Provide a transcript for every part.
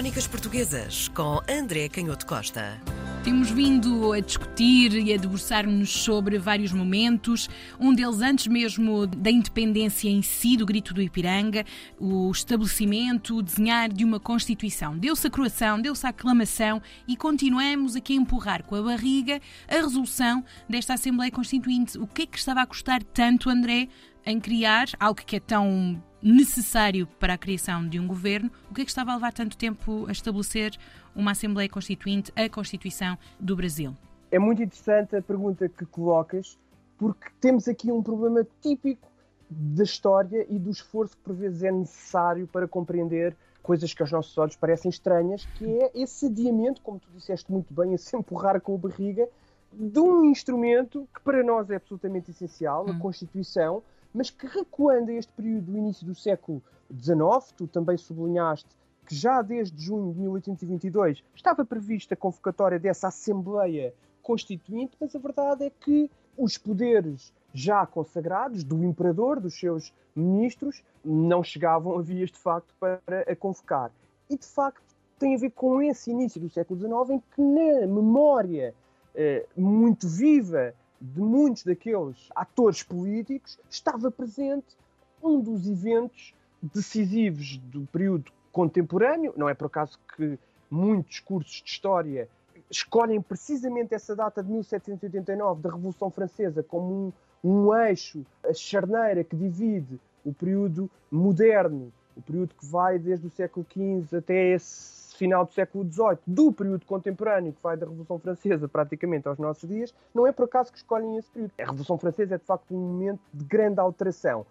Crónicas Portuguesas com André Canhoto Costa. Temos vindo a discutir e a debruçar-nos sobre vários momentos, um deles antes mesmo da independência em si, do Grito do Ipiranga, o estabelecimento, o desenhar de uma Constituição. Deu-se a croação, deu-se a aclamação e continuamos aqui a empurrar com a barriga a resolução desta Assembleia Constituinte. O que é que estava a custar tanto, André, em criar algo que é tão necessário para a criação de um governo, o que é que estava a levar tanto tempo a estabelecer uma Assembleia Constituinte, a Constituição do Brasil? É muito interessante a pergunta que colocas, porque temos aqui um problema típico da história e do esforço que por vezes é necessário para compreender coisas que aos nossos olhos parecem estranhas, que é esse adiamento, como tu disseste muito bem, esse empurrar com a barriga, de um instrumento que para nós é absolutamente essencial, a hum. Constituição, mas que recuando a este período do início do século XIX, tu também sublinhaste que já desde junho de 1822 estava prevista a convocatória dessa Assembleia Constituinte, mas a verdade é que os poderes já consagrados do imperador, dos seus ministros, não chegavam a vias de facto para a convocar. E de facto tem a ver com esse início do século XIX em que na memória eh, muito viva de muitos daqueles atores políticos, estava presente um dos eventos decisivos do período contemporâneo. Não é por acaso que muitos cursos de história escolhem precisamente essa data de 1789 da Revolução Francesa como um, um eixo, a charneira que divide o período moderno, o período que vai desde o século XV até esse final do século XVIII, do período contemporâneo, que vai da Revolução Francesa praticamente aos nossos dias, não é por acaso que escolhem esse período. A Revolução Francesa é de facto um momento de grande alteração.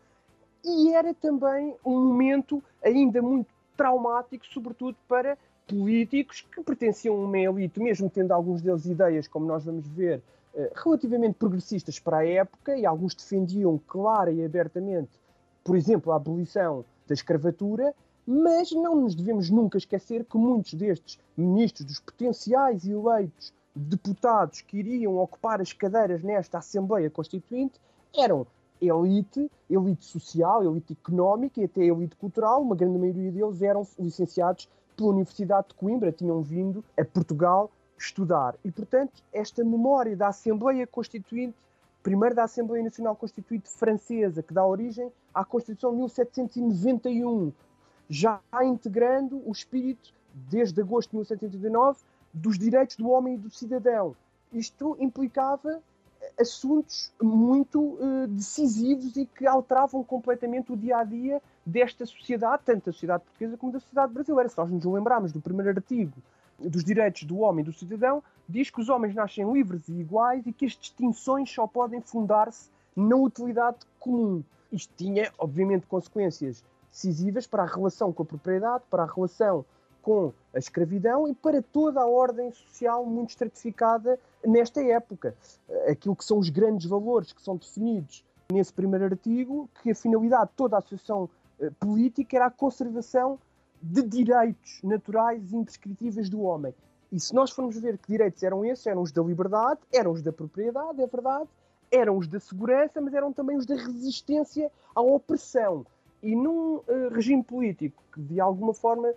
E era também um momento ainda muito traumático, sobretudo para políticos que pertenciam a uma elite, mesmo tendo alguns deles ideias, como nós vamos ver, eh, relativamente progressistas para a época, e alguns defendiam clara e abertamente, por exemplo, a abolição da escravatura, mas não nos devemos nunca esquecer que muitos destes ministros, dos potenciais eleitos deputados que iriam ocupar as cadeiras nesta Assembleia Constituinte, eram elite, elite social, elite económica e até elite cultural. Uma grande maioria deles eram licenciados pela Universidade de Coimbra, tinham vindo a Portugal estudar. E, portanto, esta memória da Assembleia Constituinte, primeiro da Assembleia Nacional Constituinte Francesa, que dá origem à Constituição de 1791, já integrando o espírito, desde agosto de 1789, dos direitos do homem e do cidadão. Isto implicava assuntos muito uh, decisivos e que alteravam completamente o dia a dia desta sociedade, tanto da sociedade portuguesa como da sociedade brasileira. Se nós nos lembrarmos do primeiro artigo dos direitos do homem e do cidadão, diz que os homens nascem livres e iguais e que as distinções só podem fundar-se na utilidade comum. Isto tinha, obviamente, consequências decisivas para a relação com a propriedade, para a relação com a escravidão e para toda a ordem social muito estratificada nesta época. Aquilo que são os grandes valores que são definidos nesse primeiro artigo, que a finalidade de toda a associação eh, política era a conservação de direitos naturais e imprescritíveis do homem. E se nós formos ver que direitos eram esses, eram os da liberdade, eram os da propriedade, é verdade, eram os da segurança, mas eram também os da resistência à opressão. E num uh, regime político que, de alguma forma,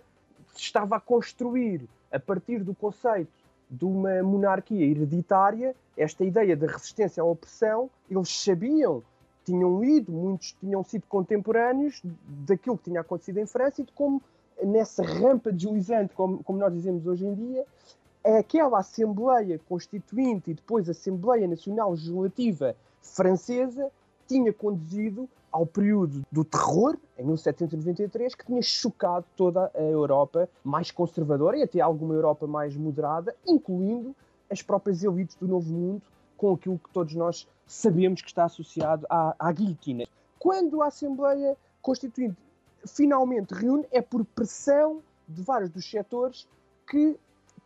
se estava a construir a partir do conceito de uma monarquia hereditária, esta ideia da resistência à opressão, eles sabiam, tinham lido, muitos tinham sido contemporâneos daquilo que tinha acontecido em França e de como, nessa rampa deslizante, como, como nós dizemos hoje em dia, aquela Assembleia Constituinte e depois Assembleia Nacional Legislativa Francesa tinha conduzido ao período do terror, em 1793, que tinha chocado toda a Europa mais conservadora e até alguma Europa mais moderada, incluindo as próprias elites do Novo Mundo, com aquilo que todos nós sabemos que está associado à, à guilhotina. Quando a Assembleia Constituinte finalmente reúne, é por pressão de vários dos setores que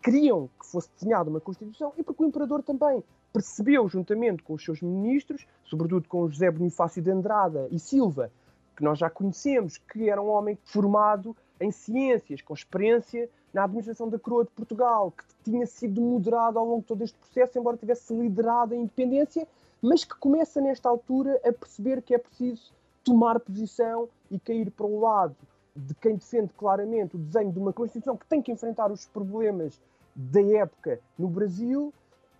queriam que fosse desenhada uma Constituição e porque o Imperador também percebeu, juntamente com os seus ministros, sobretudo com José Bonifácio de Andrada e Silva, que nós já conhecemos, que era um homem formado em ciências, com experiência na administração da coroa de Portugal, que tinha sido moderado ao longo de todo este processo, embora tivesse liderado a independência, mas que começa nesta altura a perceber que é preciso tomar posição e cair para o lado de quem defende claramente o desenho de uma Constituição que tem que enfrentar os problemas da época no Brasil,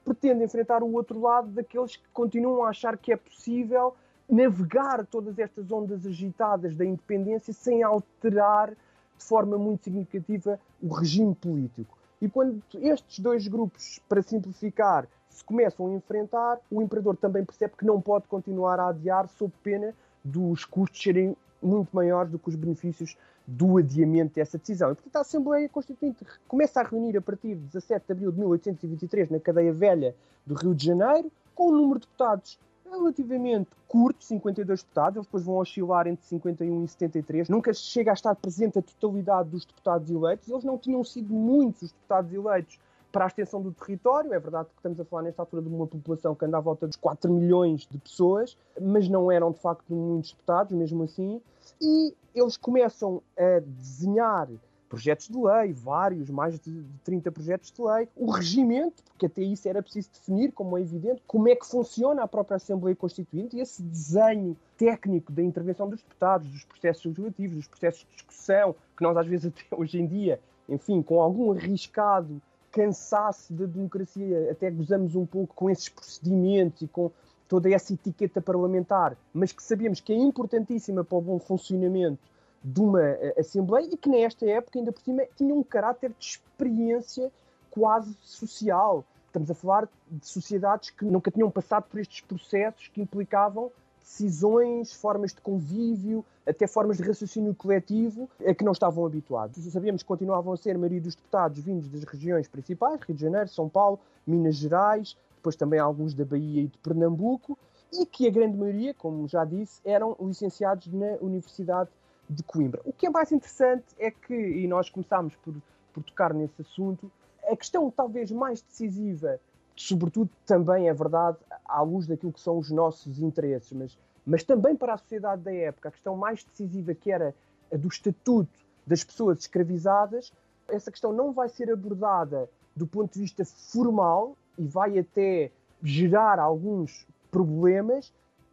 pretende enfrentar o outro lado daqueles que continuam a achar que é possível navegar todas estas ondas agitadas da independência sem alterar de forma muito significativa o regime político. E quando estes dois grupos, para simplificar, se começam a enfrentar, o imperador também percebe que não pode continuar a adiar sob pena dos custos serem muito maiores do que os benefícios do adiamento dessa decisão. E, portanto, a Assembleia Constituinte começa a reunir a partir de 17 de abril de 1823 na cadeia velha do Rio de Janeiro, com um número de deputados relativamente curto, 52 deputados, eles depois vão oscilar entre 51 e 73, nunca chega a estar presente a totalidade dos deputados eleitos, eles não tinham sido muitos os deputados eleitos para a extensão do território. É verdade que estamos a falar nesta altura de uma população que anda à volta dos 4 milhões de pessoas, mas não eram de facto muitos deputados, mesmo assim. E eles começam a desenhar projetos de lei, vários, mais de 30 projetos de lei, o regimento, porque até isso era preciso definir, como é evidente, como é que funciona a própria Assembleia Constituinte e esse desenho técnico da intervenção dos deputados, dos processos legislativos, dos processos de discussão, que nós às vezes até hoje em dia, enfim, com algum arriscado cansaço da democracia, até gozamos um pouco com esses procedimentos e com toda essa etiqueta parlamentar, mas que sabemos que é importantíssima para o bom funcionamento de uma eh, Assembleia e que nesta época, ainda por cima, tinha um caráter de experiência quase social. Estamos a falar de sociedades que nunca tinham passado por estes processos que implicavam decisões, formas de convívio, até formas de raciocínio coletivo a que não estavam habituados. Sabíamos que continuavam a ser a maioria dos deputados vindos das regiões principais, Rio de Janeiro, São Paulo, Minas Gerais, depois também alguns da Bahia e de Pernambuco, e que a grande maioria, como já disse, eram licenciados na Universidade de Coimbra. O que é mais interessante é que, e nós começámos por, por tocar nesse assunto, a questão talvez mais decisiva sobretudo também é verdade à luz daquilo que são os nossos interesses, mas, mas também para a sociedade da época, a questão mais decisiva que era a do estatuto das pessoas escravizadas, essa questão não vai ser abordada do ponto de vista formal e vai até gerar alguns problemas,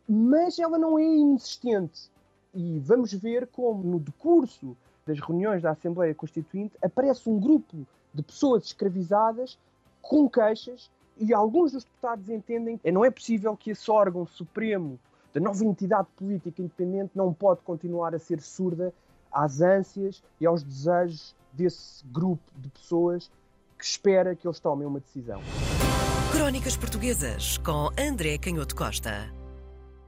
mas ela não é inexistente. E vamos ver como, no decurso das reuniões da Assembleia Constituinte, aparece um grupo de pessoas escravizadas com queixas e alguns dos deputados entendem que não é possível que esse órgão supremo da nova entidade política independente não pode continuar a ser surda às ânsias e aos desejos desse grupo de pessoas que espera que eles tomem uma decisão. Crónicas Portuguesas com André Canhoto Costa.